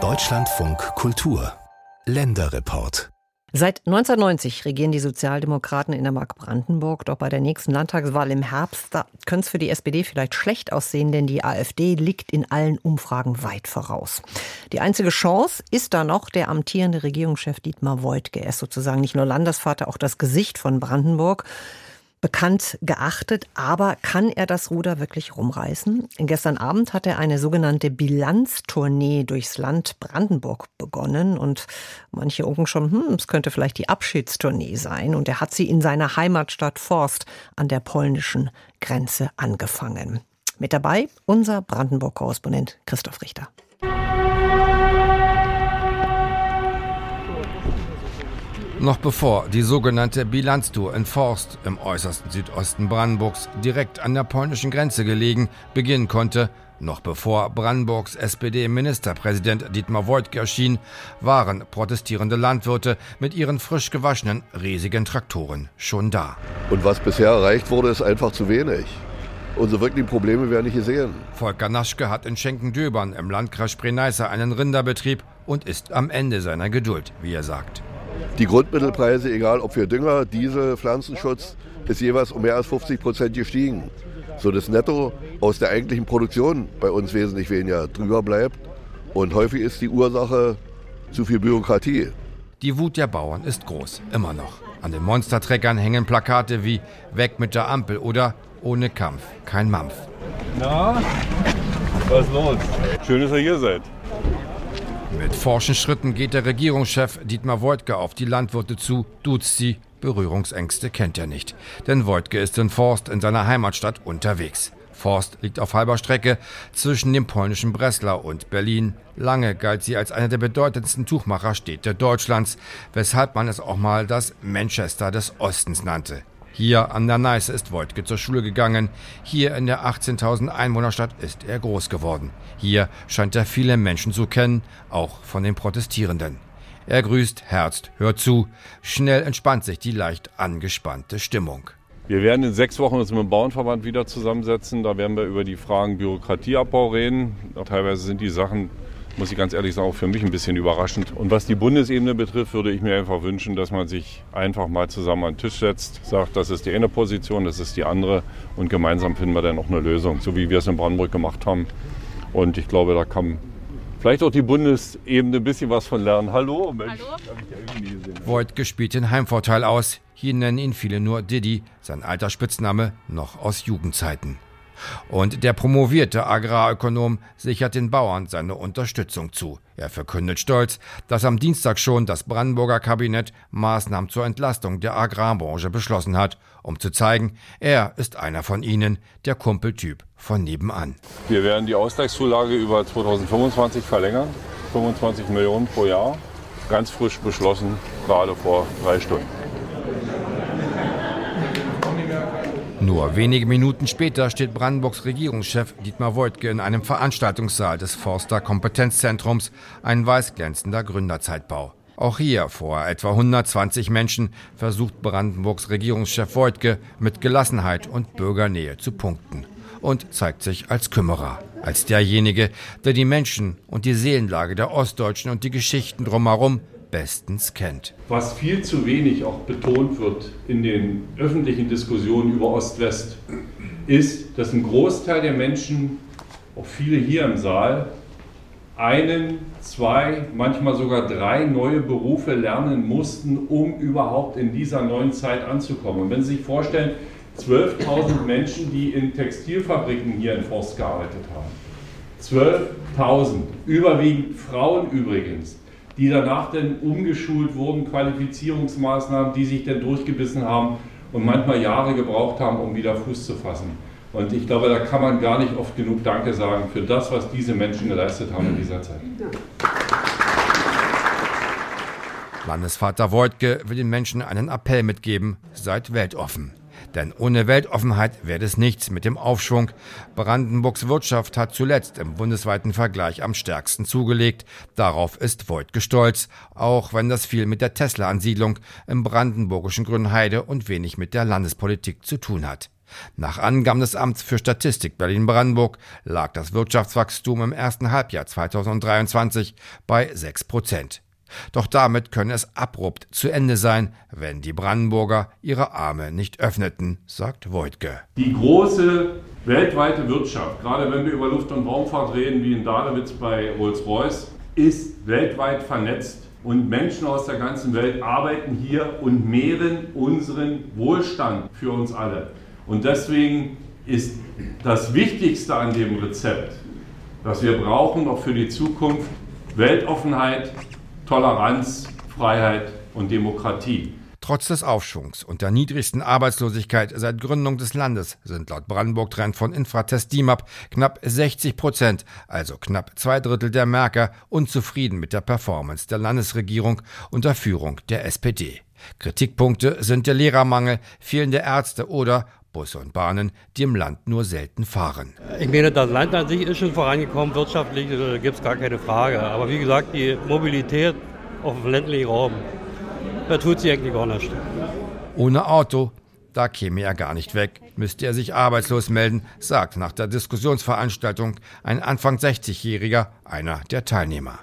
Deutschlandfunk Kultur Länderreport Seit 1990 regieren die Sozialdemokraten in der Mark Brandenburg. Doch bei der nächsten Landtagswahl im Herbst könnte es für die SPD vielleicht schlecht aussehen, denn die AfD liegt in allen Umfragen weit voraus. Die einzige Chance ist da noch der amtierende Regierungschef Dietmar Woidke. Er ist sozusagen nicht nur Landesvater, auch das Gesicht von Brandenburg bekannt geachtet, aber kann er das Ruder wirklich rumreißen? Gestern Abend hat er eine sogenannte Bilanztournee durchs Land Brandenburg begonnen und manche unken schon, hm, es könnte vielleicht die Abschiedstournee sein und er hat sie in seiner Heimatstadt Forst an der polnischen Grenze angefangen. Mit dabei unser Brandenburg-Korrespondent Christoph Richter. Noch bevor die sogenannte Bilanztour in Forst im äußersten Südosten Brandenburgs direkt an der polnischen Grenze gelegen beginnen konnte, noch bevor Brandenburgs SPD-Ministerpräsident Dietmar Woidke erschien, waren protestierende Landwirte mit ihren frisch gewaschenen, riesigen Traktoren schon da. Und was bisher erreicht wurde, ist einfach zu wenig. Unsere wirklichen Probleme werden nicht gesehen. Volker Naschke hat in Schenkendöbern im Landkreis Spree-Neiße einen Rinderbetrieb und ist am Ende seiner Geduld, wie er sagt. Die Grundmittelpreise, egal ob für Dünger, Diesel, Pflanzenschutz, ist jeweils um mehr als 50 Prozent gestiegen. So das Netto aus der eigentlichen Produktion bei uns wesentlich weniger drüber bleibt. Und häufig ist die Ursache zu viel Bürokratie. Die Wut der Bauern ist groß, immer noch. An den Monstertreckern hängen Plakate wie Weg mit der Ampel oder Ohne Kampf, kein Mampf. Na, was ist los? Schön, dass ihr hier seid. Mit forschen Schritten geht der Regierungschef Dietmar Woidke auf die Landwirte zu, duzt sie. Berührungsängste kennt er nicht. Denn Woidke ist in Forst in seiner Heimatstadt unterwegs. Forst liegt auf halber Strecke zwischen dem polnischen Breslau und Berlin. Lange galt sie als eine der bedeutendsten Tuchmacherstädte Deutschlands, weshalb man es auch mal das Manchester des Ostens nannte. Hier an der Neiße ist Wojtke zur Schule gegangen. Hier in der 18.000 Einwohnerstadt ist er groß geworden. Hier scheint er viele Menschen zu kennen, auch von den Protestierenden. Er grüßt, herzt, hört zu. Schnell entspannt sich die leicht angespannte Stimmung. Wir werden in sechs Wochen uns mit dem Bauernverband wieder zusammensetzen. Da werden wir über die Fragen Bürokratieabbau reden. Teilweise sind die Sachen muss ich ganz ehrlich sagen, auch für mich ein bisschen überraschend. Und was die Bundesebene betrifft, würde ich mir einfach wünschen, dass man sich einfach mal zusammen an den Tisch setzt, sagt, das ist die eine Position, das ist die andere und gemeinsam finden wir dann auch eine Lösung, so wie wir es in Brandenburg gemacht haben. Und ich glaube, da kann vielleicht auch die Bundesebene ein bisschen was von lernen. Hallo, Mensch. Hallo. Voigt gespielt den Heimvorteil aus. Hier nennen ihn viele nur Diddy, sein alter Spitzname noch aus Jugendzeiten. Und der promovierte Agrarökonom sichert den Bauern seine Unterstützung zu. Er verkündet stolz, dass am Dienstag schon das Brandenburger Kabinett Maßnahmen zur Entlastung der Agrarbranche beschlossen hat, um zu zeigen, er ist einer von ihnen, der Kumpeltyp von nebenan. Wir werden die Ausgleichszulage über 2025 verlängern, 25 Millionen pro Jahr, ganz frisch beschlossen, gerade vor drei Stunden. Nur wenige Minuten später steht Brandenburgs Regierungschef Dietmar Woidke in einem Veranstaltungssaal des Forster Kompetenzzentrums, ein weißglänzender Gründerzeitbau. Auch hier vor etwa 120 Menschen versucht Brandenburgs Regierungschef Woidke mit Gelassenheit und Bürgernähe zu punkten und zeigt sich als Kümmerer, als derjenige, der die Menschen und die Seelenlage der Ostdeutschen und die Geschichten drumherum bestens kennt. Was viel zu wenig auch betont wird in den öffentlichen Diskussionen über Ost-West, ist, dass ein Großteil der Menschen, auch viele hier im Saal, einen, zwei, manchmal sogar drei neue Berufe lernen mussten, um überhaupt in dieser neuen Zeit anzukommen. Und wenn Sie sich vorstellen, 12.000 Menschen, die in Textilfabriken hier in Forst gearbeitet haben. 12.000, überwiegend Frauen übrigens die danach dann umgeschult wurden, Qualifizierungsmaßnahmen, die sich dann durchgebissen haben und manchmal Jahre gebraucht haben, um wieder Fuß zu fassen. Und ich glaube, da kann man gar nicht oft genug Danke sagen für das, was diese Menschen geleistet haben in dieser Zeit. Landesvater Woidke will den Menschen einen Appell mitgeben, seid weltoffen. Denn ohne Weltoffenheit werde es nichts mit dem Aufschwung. Brandenburgs Wirtschaft hat zuletzt im bundesweiten Vergleich am stärksten zugelegt. Darauf ist Voigt stolz, auch wenn das viel mit der Tesla-Ansiedlung im brandenburgischen Grünheide und wenig mit der Landespolitik zu tun hat. Nach Angaben des Amts für Statistik Berlin-Brandenburg lag das Wirtschaftswachstum im ersten Halbjahr 2023 bei 6 Prozent. Doch damit könne es abrupt zu Ende sein, wenn die Brandenburger ihre Arme nicht öffneten, sagt Voigtke. Die große weltweite Wirtschaft, gerade wenn wir über Luft- und Raumfahrt reden, wie in Dahlewitz bei Rolls-Royce, ist weltweit vernetzt. Und Menschen aus der ganzen Welt arbeiten hier und mehren unseren Wohlstand für uns alle. Und deswegen ist das Wichtigste an dem Rezept, was wir brauchen, auch für die Zukunft, Weltoffenheit, Toleranz, Freiheit und Demokratie. Trotz des Aufschwungs und der niedrigsten Arbeitslosigkeit seit Gründung des Landes sind laut Brandenburg-Trend von Infratest DIMAP knapp 60 Prozent, also knapp zwei Drittel der Merker, unzufrieden mit der Performance der Landesregierung unter Führung der SPD. Kritikpunkte sind der Lehrermangel, fehlende Ärzte oder Busse und Bahnen, die im Land nur selten fahren. Ich meine, das Land an sich ist schon vorangekommen, wirtschaftlich äh, gibt es gar keine Frage. Aber wie gesagt, die Mobilität auf dem ländlichen Raum, da tut sie eigentlich gar nicht. Ohne Auto, da käme er gar nicht weg, müsste er sich arbeitslos melden, sagt nach der Diskussionsveranstaltung ein Anfang 60-Jähriger, einer der Teilnehmer.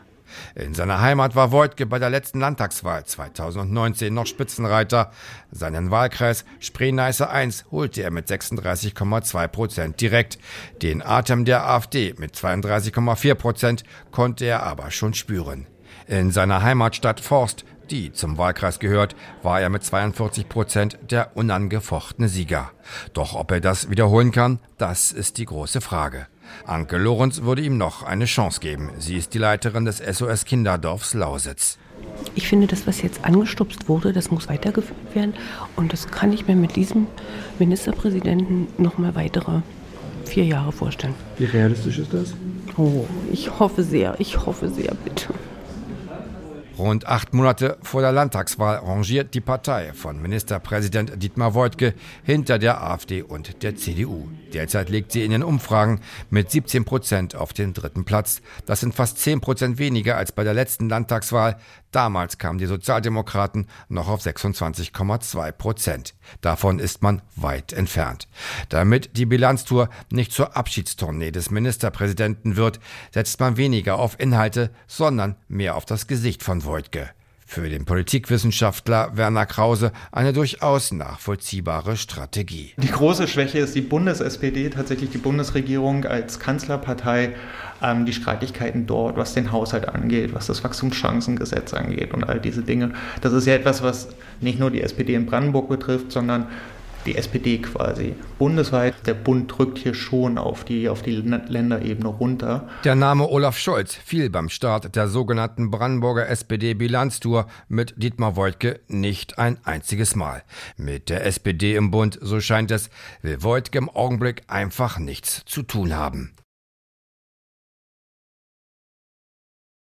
In seiner Heimat war Voigtke bei der letzten Landtagswahl 2019 noch Spitzenreiter. Seinen Wahlkreis Spree-Neiße 1 holte er mit 36,2 Prozent direkt. Den Atem der AfD mit 32,4 Prozent konnte er aber schon spüren. In seiner Heimatstadt Forst, die zum Wahlkreis gehört, war er mit 42 Prozent der unangefochtene Sieger. Doch ob er das wiederholen kann, das ist die große Frage. Anke Lorenz würde ihm noch eine Chance geben. Sie ist die Leiterin des SOS Kinderdorfs Lausitz. Ich finde, das, was jetzt angestupst wurde, das muss weitergeführt werden. Und das kann ich mir mit diesem Ministerpräsidenten noch mal weitere vier Jahre vorstellen. Wie realistisch ist das? Oh, ich hoffe sehr, ich hoffe sehr, bitte. Rund acht Monate vor der Landtagswahl rangiert die Partei von Ministerpräsident Dietmar Woidke hinter der AfD und der CDU. Derzeit liegt sie in den Umfragen mit 17 Prozent auf dem dritten Platz. Das sind fast 10 Prozent weniger als bei der letzten Landtagswahl. Damals kamen die Sozialdemokraten noch auf 26,2 Prozent. Davon ist man weit entfernt. Damit die Bilanztour nicht zur Abschiedstournee des Ministerpräsidenten wird, setzt man weniger auf Inhalte, sondern mehr auf das Gesicht von Voigtke. Für den Politikwissenschaftler Werner Krause eine durchaus nachvollziehbare Strategie. Die große Schwäche ist die Bundes-SPD, tatsächlich die Bundesregierung als Kanzlerpartei, ähm, die Streitigkeiten dort, was den Haushalt angeht, was das Wachstumschancengesetz angeht und all diese Dinge. Das ist ja etwas, was nicht nur die SPD in Brandenburg betrifft, sondern die SPD quasi bundesweit. Der Bund drückt hier schon auf die, auf die Länderebene runter. Der Name Olaf Scholz fiel beim Start der sogenannten Brandenburger SPD-Bilanztour mit Dietmar Woidke nicht ein einziges Mal. Mit der SPD im Bund, so scheint es, will Woidke im Augenblick einfach nichts zu tun haben.